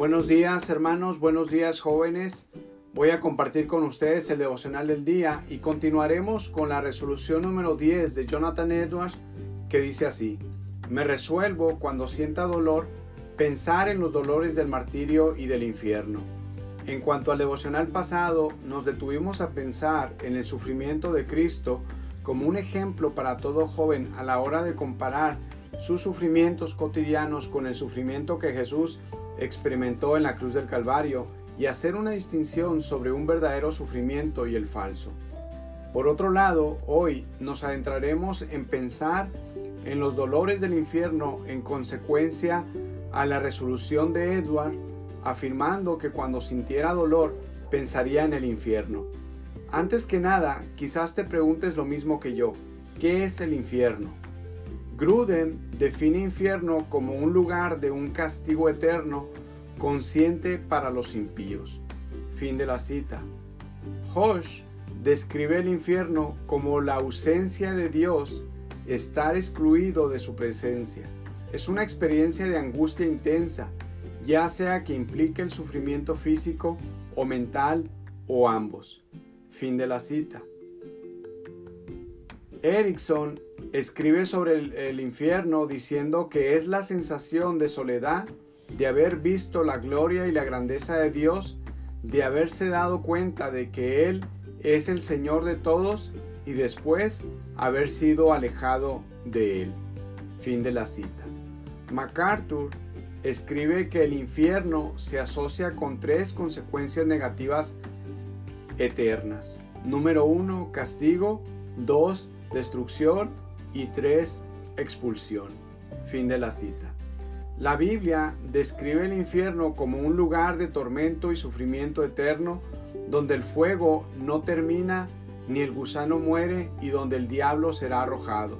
Buenos días hermanos, buenos días jóvenes. Voy a compartir con ustedes el devocional del día y continuaremos con la resolución número 10 de Jonathan Edwards que dice así, me resuelvo cuando sienta dolor pensar en los dolores del martirio y del infierno. En cuanto al devocional pasado, nos detuvimos a pensar en el sufrimiento de Cristo como un ejemplo para todo joven a la hora de comparar sus sufrimientos cotidianos con el sufrimiento que Jesús experimentó en la cruz del Calvario y hacer una distinción sobre un verdadero sufrimiento y el falso. Por otro lado, hoy nos adentraremos en pensar en los dolores del infierno en consecuencia a la resolución de Edward, afirmando que cuando sintiera dolor pensaría en el infierno. Antes que nada, quizás te preguntes lo mismo que yo, ¿qué es el infierno? Gruden define infierno como un lugar de un castigo eterno consciente para los impíos. Fin de la cita. Hosh describe el infierno como la ausencia de Dios, estar excluido de su presencia. Es una experiencia de angustia intensa, ya sea que implique el sufrimiento físico o mental o ambos. Fin de la cita. Erickson escribe sobre el, infierno diciendo que es la sensación de soledad, de haber visto la gloria y la grandeza de Dios, de haberse dado cuenta de que Él es el Señor de todos y después haber sido alejado de Él. Fin de la cita. MacArthur escribe que el infierno se asocia con tres consecuencias negativas eternas. Número uno, castigo. Dos, destrucción y 3. Expulsión. Fin de la cita. La Biblia describe el infierno como un lugar de tormento y sufrimiento eterno, donde el fuego no termina ni el gusano muere y donde el diablo será arrojado.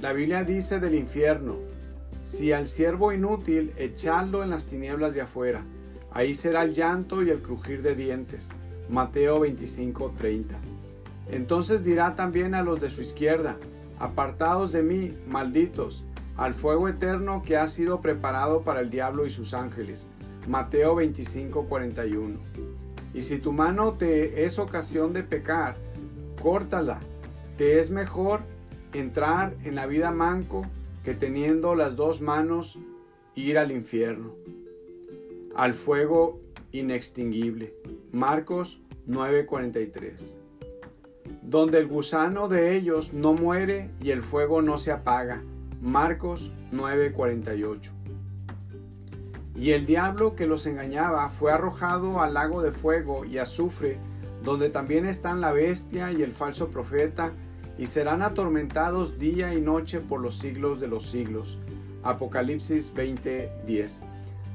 La Biblia dice del infierno, si al siervo inútil echadlo en las tinieblas de afuera, ahí será el llanto y el crujir de dientes. Mateo 25:30. Entonces dirá también a los de su izquierda, Apartados de mí, malditos, al fuego eterno que ha sido preparado para el diablo y sus ángeles. Mateo 25, 41. Y si tu mano te es ocasión de pecar, córtala. Te es mejor entrar en la vida manco que teniendo las dos manos ir al infierno, al fuego inextinguible. Marcos 9:43 donde el gusano de ellos no muere y el fuego no se apaga. Marcos 9:48. Y el diablo que los engañaba fue arrojado al lago de fuego y azufre, donde también están la bestia y el falso profeta, y serán atormentados día y noche por los siglos de los siglos. Apocalipsis 20:10.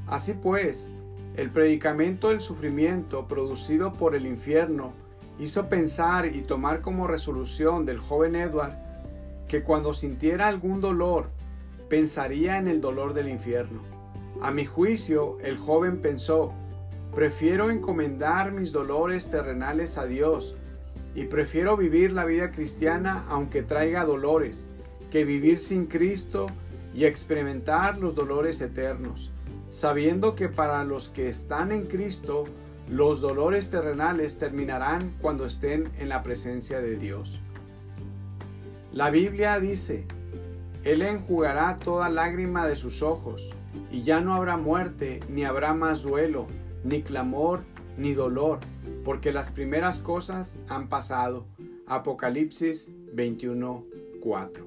Así pues, el predicamento del sufrimiento producido por el infierno hizo pensar y tomar como resolución del joven Edward que cuando sintiera algún dolor pensaría en el dolor del infierno. A mi juicio, el joven pensó, prefiero encomendar mis dolores terrenales a Dios y prefiero vivir la vida cristiana aunque traiga dolores, que vivir sin Cristo y experimentar los dolores eternos, sabiendo que para los que están en Cristo, los dolores terrenales terminarán cuando estén en la presencia de Dios. La Biblia dice, Él enjugará toda lágrima de sus ojos, y ya no habrá muerte, ni habrá más duelo, ni clamor, ni dolor, porque las primeras cosas han pasado. Apocalipsis 21:4.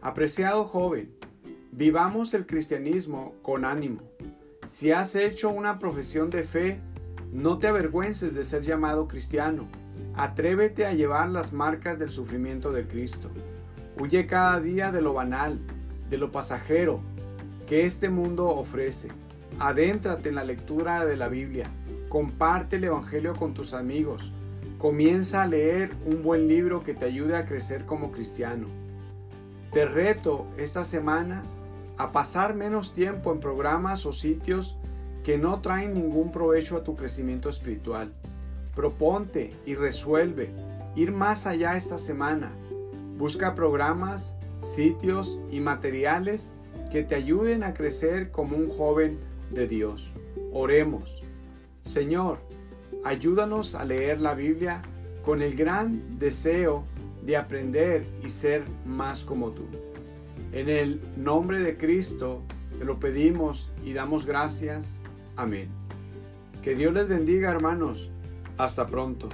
Apreciado joven, vivamos el cristianismo con ánimo si has hecho una profesión de fe, no te avergüences de ser llamado cristiano. Atrévete a llevar las marcas del sufrimiento de Cristo. Huye cada día de lo banal, de lo pasajero que este mundo ofrece. Adéntrate en la lectura de la Biblia. Comparte el Evangelio con tus amigos. Comienza a leer un buen libro que te ayude a crecer como cristiano. Te reto esta semana a pasar menos tiempo en programas o sitios que no traen ningún provecho a tu crecimiento espiritual. Proponte y resuelve ir más allá esta semana. Busca programas, sitios y materiales que te ayuden a crecer como un joven de Dios. Oremos. Señor, ayúdanos a leer la Biblia con el gran deseo de aprender y ser más como tú. En el nombre de Cristo te lo pedimos y damos gracias. Amén. Que Dios les bendiga hermanos. Hasta pronto.